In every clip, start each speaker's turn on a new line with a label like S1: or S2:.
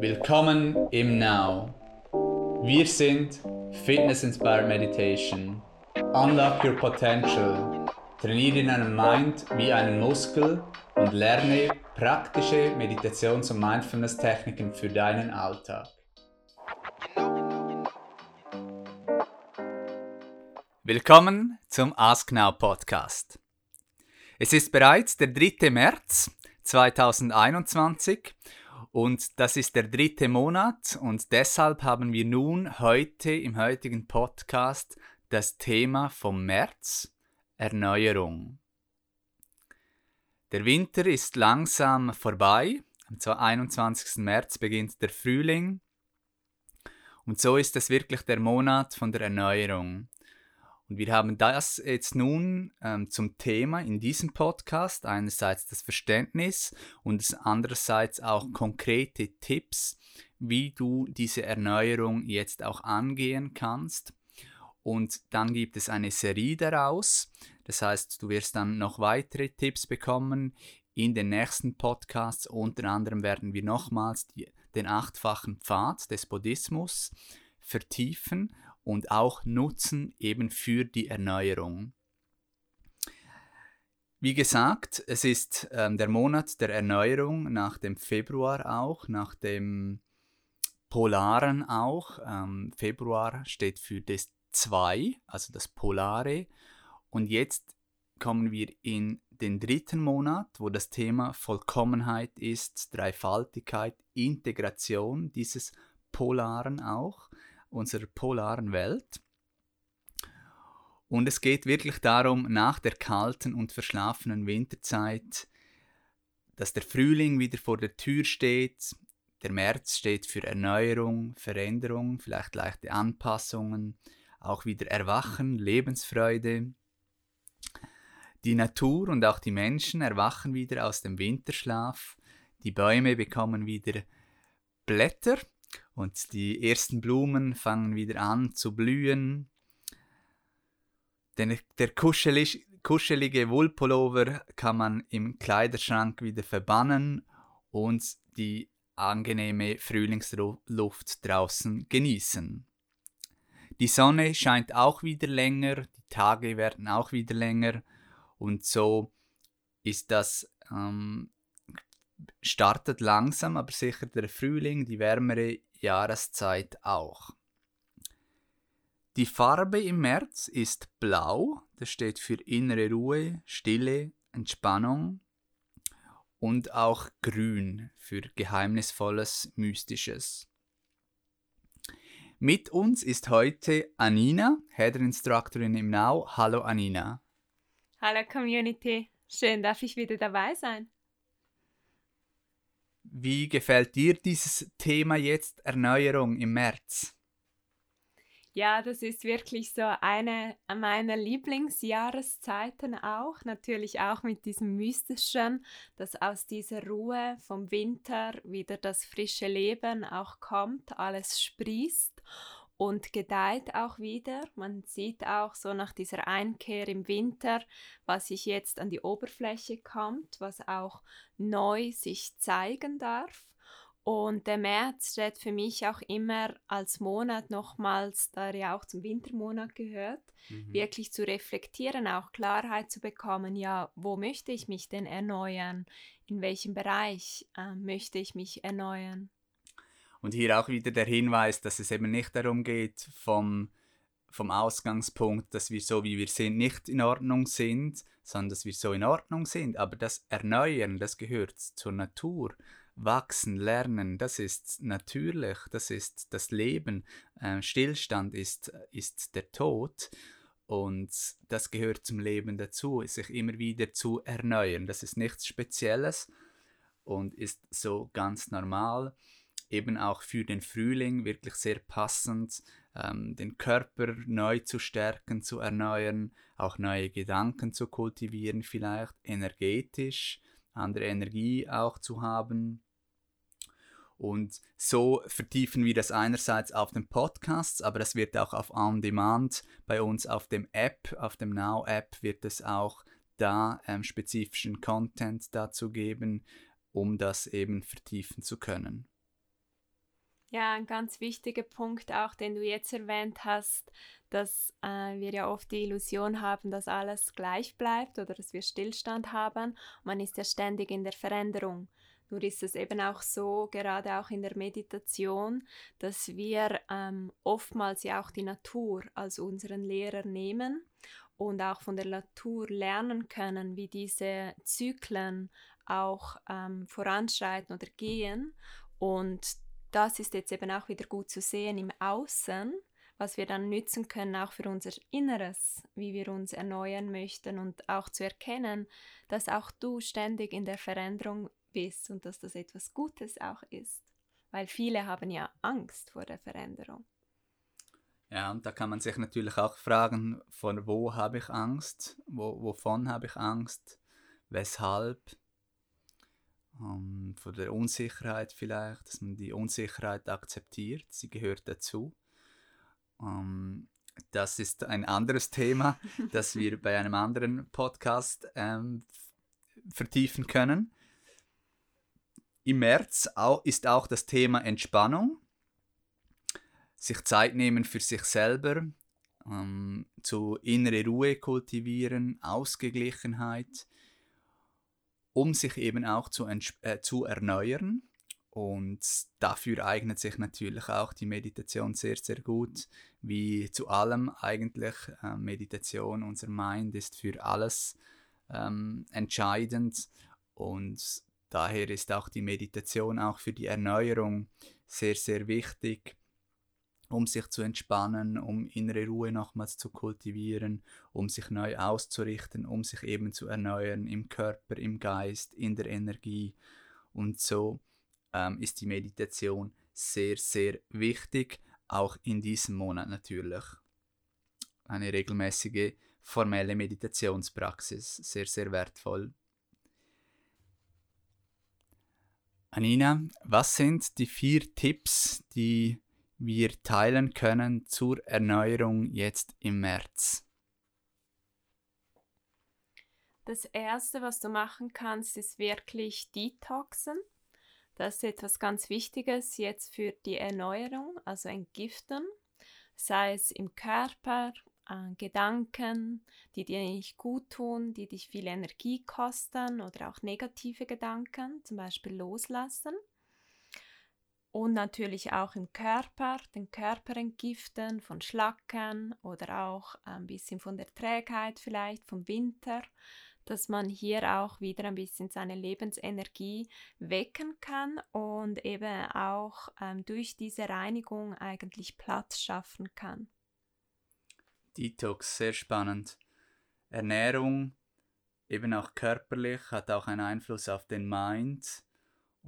S1: Willkommen im Now. Wir sind Fitness Inspired Meditation. Unlock your potential. Trainiere deinen Mind wie einen Muskel und lerne praktische Meditations- und Mindfulness-Techniken für deinen Alltag. Willkommen zum Ask Now Podcast. Es ist bereits der 3. März 2021 und das ist der dritte Monat und deshalb haben wir nun heute im heutigen Podcast das Thema vom März Erneuerung. Der Winter ist langsam vorbei. Am 21. März beginnt der Frühling. Und so ist es wirklich der Monat von der Erneuerung. Und wir haben das jetzt nun ähm, zum Thema in diesem Podcast. Einerseits das Verständnis und andererseits auch konkrete Tipps, wie du diese Erneuerung jetzt auch angehen kannst. Und dann gibt es eine Serie daraus. Das heißt, du wirst dann noch weitere Tipps bekommen in den nächsten Podcasts. Unter anderem werden wir nochmals die, den achtfachen Pfad des Buddhismus vertiefen und auch nutzen eben für die Erneuerung. Wie gesagt, es ist ähm, der Monat der Erneuerung nach dem Februar auch, nach dem Polaren auch. Ähm, Februar steht für das 2, also das Polare. Und jetzt kommen wir in den dritten Monat, wo das Thema Vollkommenheit ist, Dreifaltigkeit, Integration dieses Polaren auch unserer polaren Welt. Und es geht wirklich darum, nach der kalten und verschlafenen Winterzeit, dass der Frühling wieder vor der Tür steht. Der März steht für Erneuerung, Veränderung, vielleicht leichte Anpassungen, auch wieder Erwachen, Lebensfreude. Die Natur und auch die Menschen erwachen wieder aus dem Winterschlaf. Die Bäume bekommen wieder Blätter und die ersten Blumen fangen wieder an zu blühen. Denn der kuschelig, kuschelige Wollpullover kann man im Kleiderschrank wieder verbannen und die angenehme Frühlingsluft draußen genießen. Die Sonne scheint auch wieder länger, die Tage werden auch wieder länger und so ist das ähm, startet langsam, aber sicher der Frühling, die wärmere Jahreszeit auch. Die Farbe im März ist blau, das steht für innere Ruhe, Stille, Entspannung und auch grün für geheimnisvolles, mystisches. Mit uns ist heute Anina, Header Instructorin im Now. Hallo Anina.
S2: Hallo Community, schön darf ich wieder dabei sein.
S1: Wie gefällt dir dieses Thema jetzt Erneuerung im März?
S2: Ja, das ist wirklich so eine meiner Lieblingsjahreszeiten auch. Natürlich auch mit diesem Mystischen, dass aus dieser Ruhe vom Winter wieder das frische Leben auch kommt, alles sprießt und gedeiht auch wieder. Man sieht auch so nach dieser Einkehr im Winter, was sich jetzt an die Oberfläche kommt, was auch neu sich zeigen darf. Und der März steht für mich auch immer als Monat nochmals, da er ja auch zum Wintermonat gehört, mhm. wirklich zu reflektieren, auch Klarheit zu bekommen, ja, wo möchte ich mich denn erneuern? In welchem Bereich äh, möchte ich mich erneuern?
S1: Und hier auch wieder der Hinweis, dass es eben nicht darum geht, vom, vom Ausgangspunkt, dass wir so wie wir sind nicht in Ordnung sind, sondern dass wir so in Ordnung sind. Aber das Erneuern, das gehört zur Natur. Wachsen, lernen, das ist natürlich, das ist das Leben. Ähm, Stillstand ist, ist der Tod. Und das gehört zum Leben dazu, sich immer wieder zu erneuern. Das ist nichts Spezielles und ist so ganz normal eben auch für den Frühling wirklich sehr passend, ähm, den Körper neu zu stärken, zu erneuern, auch neue Gedanken zu kultivieren, vielleicht energetisch, andere Energie auch zu haben. Und so vertiefen wir das einerseits auf den Podcasts, aber das wird auch auf On Demand bei uns auf dem App, auf dem Now App wird es auch da ähm, spezifischen Content dazu geben, um das eben vertiefen zu können.
S2: Ja, ein ganz wichtiger Punkt auch, den du jetzt erwähnt hast, dass äh, wir ja oft die Illusion haben, dass alles gleich bleibt oder dass wir Stillstand haben. Man ist ja ständig in der Veränderung. Nur ist es eben auch so, gerade auch in der Meditation, dass wir ähm, oftmals ja auch die Natur als unseren Lehrer nehmen und auch von der Natur lernen können, wie diese Zyklen auch ähm, voranschreiten oder gehen. Und das ist jetzt eben auch wieder gut zu sehen im Außen, was wir dann nützen können, auch für unser Inneres, wie wir uns erneuern möchten und auch zu erkennen, dass auch du ständig in der Veränderung bist und dass das etwas Gutes auch ist. Weil viele haben ja Angst vor der Veränderung.
S1: Ja, und da kann man sich natürlich auch fragen, von wo habe ich Angst, wo, wovon habe ich Angst, weshalb, ähm, von der Unsicherheit vielleicht, dass man die Unsicherheit akzeptiert, sie gehört dazu. Ähm, das ist ein anderes Thema, das wir bei einem anderen Podcast ähm, vertiefen können. Im März ist auch das Thema Entspannung. Sich Zeit nehmen für sich selber, ähm, zu innere Ruhe kultivieren, Ausgeglichenheit, um sich eben auch zu, äh, zu erneuern. Und dafür eignet sich natürlich auch die Meditation sehr, sehr gut. Wie zu allem eigentlich. Äh, Meditation, unser Mind ist für alles ähm, entscheidend. Und daher ist auch die Meditation auch für die Erneuerung sehr, sehr wichtig um sich zu entspannen, um innere Ruhe nochmals zu kultivieren, um sich neu auszurichten, um sich eben zu erneuern im Körper, im Geist, in der Energie. Und so ähm, ist die Meditation sehr, sehr wichtig, auch in diesem Monat natürlich. Eine regelmäßige formelle Meditationspraxis, sehr, sehr wertvoll. Anina, was sind die vier Tipps, die wir teilen können zur Erneuerung jetzt im März?
S2: Das Erste, was du machen kannst, ist wirklich Detoxen. Das ist etwas ganz Wichtiges jetzt für die Erneuerung, also entgiften, sei es im Körper, äh, Gedanken, die dir nicht gut tun, die dich viel Energie kosten oder auch negative Gedanken, zum Beispiel loslassen und natürlich auch im Körper, den Körper entgiften von Schlacken oder auch ein bisschen von der Trägheit vielleicht vom Winter, dass man hier auch wieder ein bisschen seine Lebensenergie wecken kann und eben auch ähm, durch diese Reinigung eigentlich Platz schaffen kann.
S1: Detox, sehr spannend. Ernährung, eben auch körperlich, hat auch einen Einfluss auf den Mind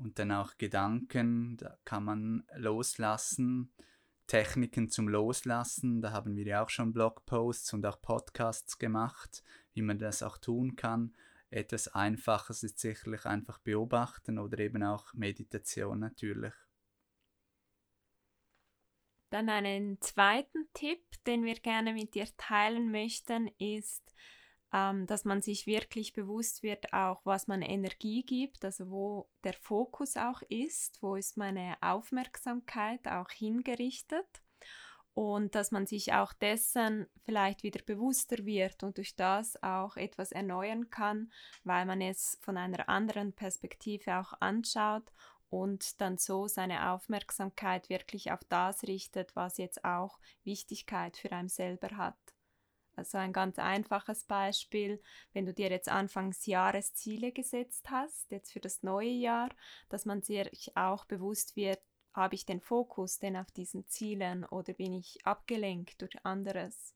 S1: und dann auch Gedanken, da kann man loslassen, Techniken zum Loslassen, da haben wir ja auch schon Blogposts und auch Podcasts gemacht, wie man das auch tun kann. Etwas Einfaches ist sicherlich einfach beobachten oder eben auch Meditation natürlich.
S2: Dann einen zweiten Tipp, den wir gerne mit dir teilen möchten, ist, ähm, dass man sich wirklich bewusst wird, auch was man Energie gibt, also wo der Fokus auch ist, wo ist meine Aufmerksamkeit auch hingerichtet und dass man sich auch dessen vielleicht wieder bewusster wird und durch das auch etwas erneuern kann, weil man es von einer anderen Perspektive auch anschaut und dann so seine Aufmerksamkeit wirklich auf das richtet, was jetzt auch Wichtigkeit für einen selber hat. Also ein ganz einfaches Beispiel, wenn du dir jetzt Anfangsjahres Ziele gesetzt hast, jetzt für das neue Jahr, dass man sich auch bewusst wird, habe ich den Fokus denn auf diesen Zielen oder bin ich abgelenkt durch anderes?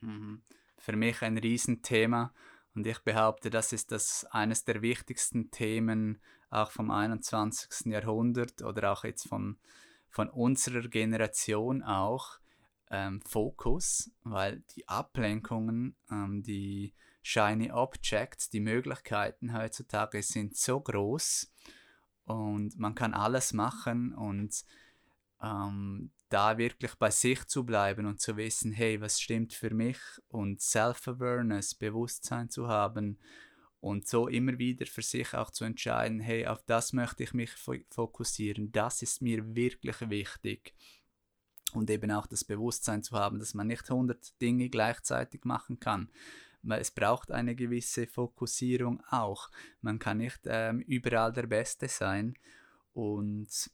S1: Mhm. Für mich ein Riesenthema und ich behaupte, das ist das eines der wichtigsten Themen auch vom 21. Jahrhundert oder auch jetzt von, von unserer Generation auch, ähm, Fokus, weil die Ablenkungen, ähm, die Shiny Objects, die Möglichkeiten heutzutage sind so groß und man kann alles machen und ähm, da wirklich bei sich zu bleiben und zu wissen, hey, was stimmt für mich und Self-Awareness, Bewusstsein zu haben Und so immer wieder für sich auch zu entscheiden, hey, auf das möchte ich mich fokussieren, das ist mir wirklich wichtig. Und eben auch das Bewusstsein zu haben, dass man nicht 100 Dinge gleichzeitig machen kann. Es braucht eine gewisse Fokussierung auch. Man kann nicht ähm, überall der Beste sein und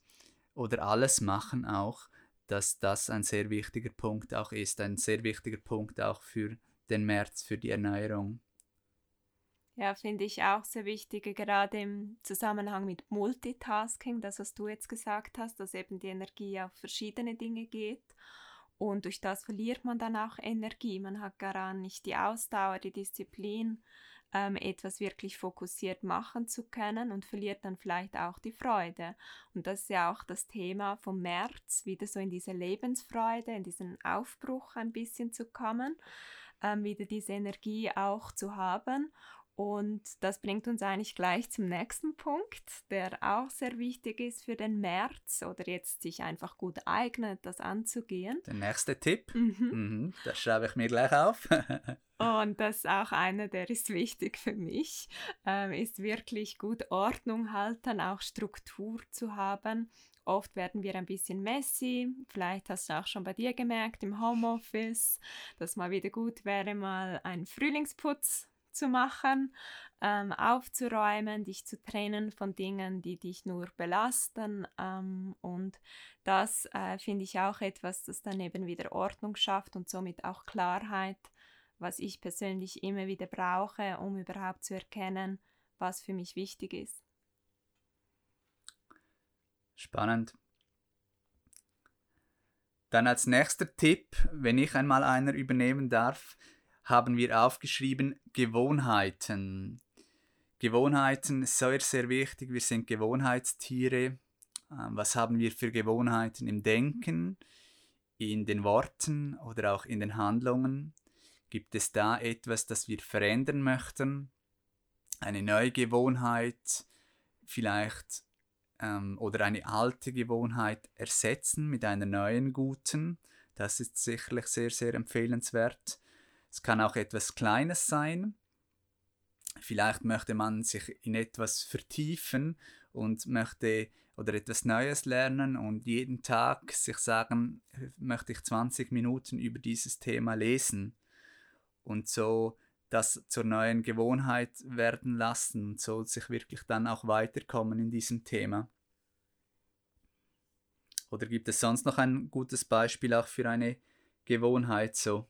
S1: oder alles machen auch, dass das ein sehr wichtiger Punkt auch ist, ein sehr wichtiger Punkt auch für den März, für die Erneuerung.
S2: Ja, finde ich auch sehr wichtig, gerade im Zusammenhang mit Multitasking, das, was du jetzt gesagt hast, dass eben die Energie auf verschiedene Dinge geht. Und durch das verliert man dann auch Energie. Man hat gar nicht die Ausdauer, die Disziplin, ähm, etwas wirklich fokussiert machen zu können und verliert dann vielleicht auch die Freude. Und das ist ja auch das Thema vom März, wieder so in diese Lebensfreude, in diesen Aufbruch ein bisschen zu kommen, ähm, wieder diese Energie auch zu haben und das bringt uns eigentlich gleich zum nächsten Punkt, der auch sehr wichtig ist für den März oder jetzt sich einfach gut eignet, das anzugehen.
S1: Der nächste Tipp, mhm. Mhm, das schreibe ich mir gleich auf.
S2: Und das ist auch einer, der ist wichtig für mich, ähm, ist wirklich gut Ordnung halten, auch Struktur zu haben. Oft werden wir ein bisschen messy. Vielleicht hast du auch schon bei dir gemerkt im Homeoffice, dass mal wieder gut wäre, mal einen Frühlingsputz zu machen, ähm, aufzuräumen, dich zu trennen von Dingen, die dich nur belasten. Ähm, und das äh, finde ich auch etwas, das dann eben wieder Ordnung schafft und somit auch Klarheit, was ich persönlich immer wieder brauche, um überhaupt zu erkennen, was für mich wichtig ist.
S1: Spannend. Dann als nächster Tipp, wenn ich einmal einer übernehmen darf, haben wir aufgeschrieben Gewohnheiten. Gewohnheiten ist sehr, sehr wichtig. Wir sind Gewohnheitstiere. Ähm, was haben wir für Gewohnheiten im Denken, in den Worten oder auch in den Handlungen? Gibt es da etwas, das wir verändern möchten? Eine neue Gewohnheit vielleicht ähm, oder eine alte Gewohnheit ersetzen mit einer neuen guten? Das ist sicherlich sehr, sehr empfehlenswert. Es kann auch etwas Kleines sein. Vielleicht möchte man sich in etwas vertiefen und möchte oder etwas Neues lernen und jeden Tag sich sagen, möchte ich 20 Minuten über dieses Thema lesen und so das zur neuen Gewohnheit werden lassen und so sich wirklich dann auch weiterkommen in diesem Thema. Oder gibt es sonst noch ein gutes Beispiel auch für eine Gewohnheit so?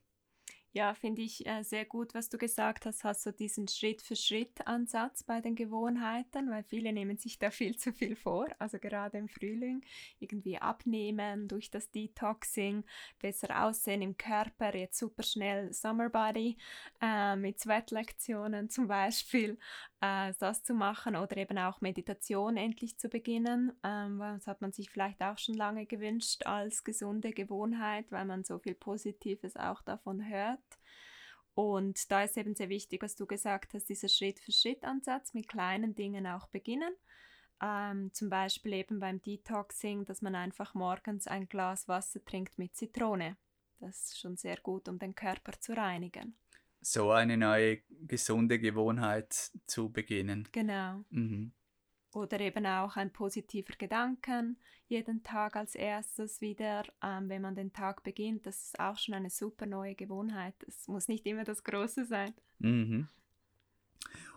S2: Ja, finde ich äh, sehr gut, was du gesagt hast. Hast du diesen Schritt-für-Schritt-Ansatz bei den Gewohnheiten, weil viele nehmen sich da viel zu viel vor. Also gerade im Frühling irgendwie abnehmen durch das Detoxing, besser aussehen im Körper, jetzt super schnell Summer Body äh, mit Sweat-Lektionen zum Beispiel äh, das zu machen oder eben auch Meditation endlich zu beginnen. Ähm, das hat man sich vielleicht auch schon lange gewünscht als gesunde Gewohnheit, weil man so viel Positives auch davon hört. Und da ist eben sehr wichtig, was du gesagt hast, dieser Schritt-für-Schritt-Ansatz mit kleinen Dingen auch beginnen. Ähm, zum Beispiel eben beim Detoxing, dass man einfach morgens ein Glas Wasser trinkt mit Zitrone. Das ist schon sehr gut, um den Körper zu reinigen
S1: so eine neue gesunde Gewohnheit zu beginnen.
S2: Genau. Mhm. Oder eben auch ein positiver Gedanken jeden Tag als erstes wieder, ähm, wenn man den Tag beginnt. Das ist auch schon eine super neue Gewohnheit. Es muss nicht immer das Große sein.
S1: Mhm.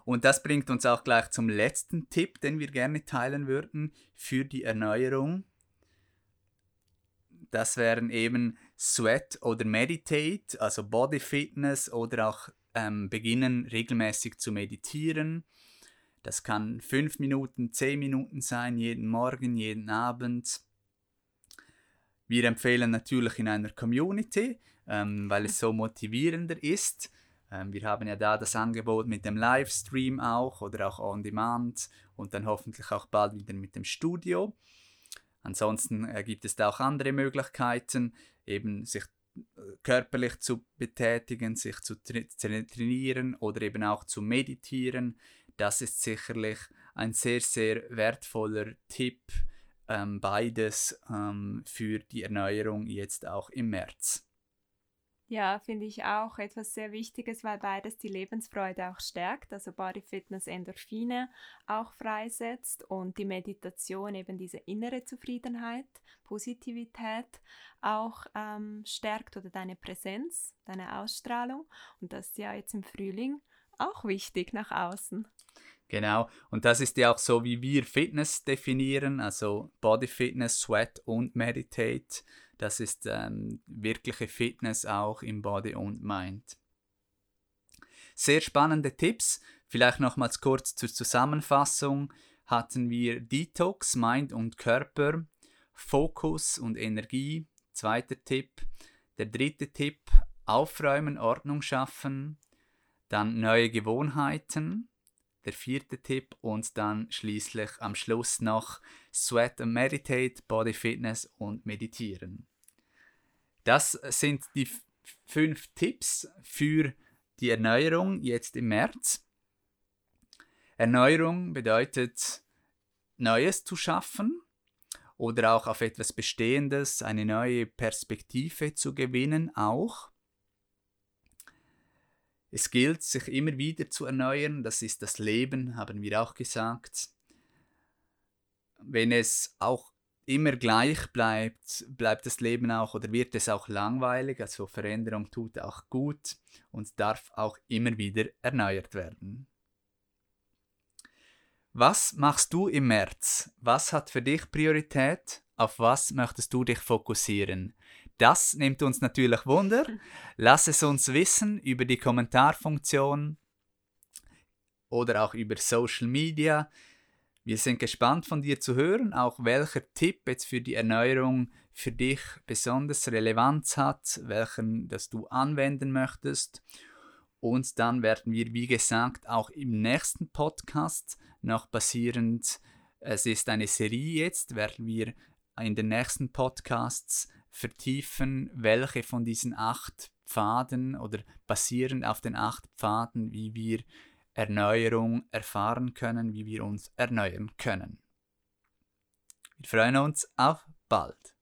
S1: Und das bringt uns auch gleich zum letzten Tipp, den wir gerne teilen würden für die Erneuerung. Das wären eben Sweat oder Meditate, also Body Fitness oder auch ähm, beginnen regelmäßig zu meditieren. Das kann fünf Minuten, zehn Minuten sein, jeden Morgen, jeden Abend. Wir empfehlen natürlich in einer Community, ähm, weil es so motivierender ist. Ähm, wir haben ja da das Angebot mit dem Livestream auch oder auch on demand und dann hoffentlich auch bald wieder mit dem Studio. Ansonsten äh, gibt es da auch andere Möglichkeiten, eben sich äh, körperlich zu betätigen, sich zu tra trainieren oder eben auch zu meditieren. Das ist sicherlich ein sehr, sehr wertvoller Tipp, ähm, beides ähm, für die Erneuerung jetzt auch im März.
S2: Ja, finde ich auch etwas sehr Wichtiges, weil beides die Lebensfreude auch stärkt. Also Body Fitness Endorphine auch freisetzt und die Meditation eben diese innere Zufriedenheit, Positivität auch ähm, stärkt oder deine Präsenz, deine Ausstrahlung. Und das ist ja jetzt im Frühling auch wichtig nach außen.
S1: Genau, und das ist ja auch so, wie wir Fitness definieren, also Body Fitness, Sweat und Meditate. Das ist ähm, wirkliche Fitness auch im Body und Mind. Sehr spannende Tipps. Vielleicht nochmals kurz zur Zusammenfassung. Hatten wir Detox, Mind und Körper, Fokus und Energie. Zweiter Tipp. Der dritte Tipp, aufräumen, Ordnung schaffen. Dann neue Gewohnheiten der vierte Tipp und dann schließlich am Schluss noch Sweat and Meditate, Body Fitness und Meditieren. Das sind die fünf Tipps für die Erneuerung jetzt im März. Erneuerung bedeutet Neues zu schaffen oder auch auf etwas Bestehendes eine neue Perspektive zu gewinnen auch. Es gilt, sich immer wieder zu erneuern, das ist das Leben, haben wir auch gesagt. Wenn es auch immer gleich bleibt, bleibt das Leben auch oder wird es auch langweilig, also Veränderung tut auch gut und darf auch immer wieder erneuert werden. Was machst du im März? Was hat für dich Priorität? Auf was möchtest du dich fokussieren? Das nimmt uns natürlich Wunder. Lass es uns wissen über die Kommentarfunktion oder auch über Social Media. Wir sind gespannt von dir zu hören, auch welcher Tipp jetzt für die Erneuerung für dich besonders Relevanz hat, welchen das du anwenden möchtest. Und dann werden wir, wie gesagt, auch im nächsten Podcast noch basierend, es ist eine Serie jetzt, werden wir in den nächsten Podcasts vertiefen, welche von diesen acht Pfaden oder basierend auf den acht Pfaden, wie wir Erneuerung erfahren können, wie wir uns erneuern können. Wir freuen uns auf bald.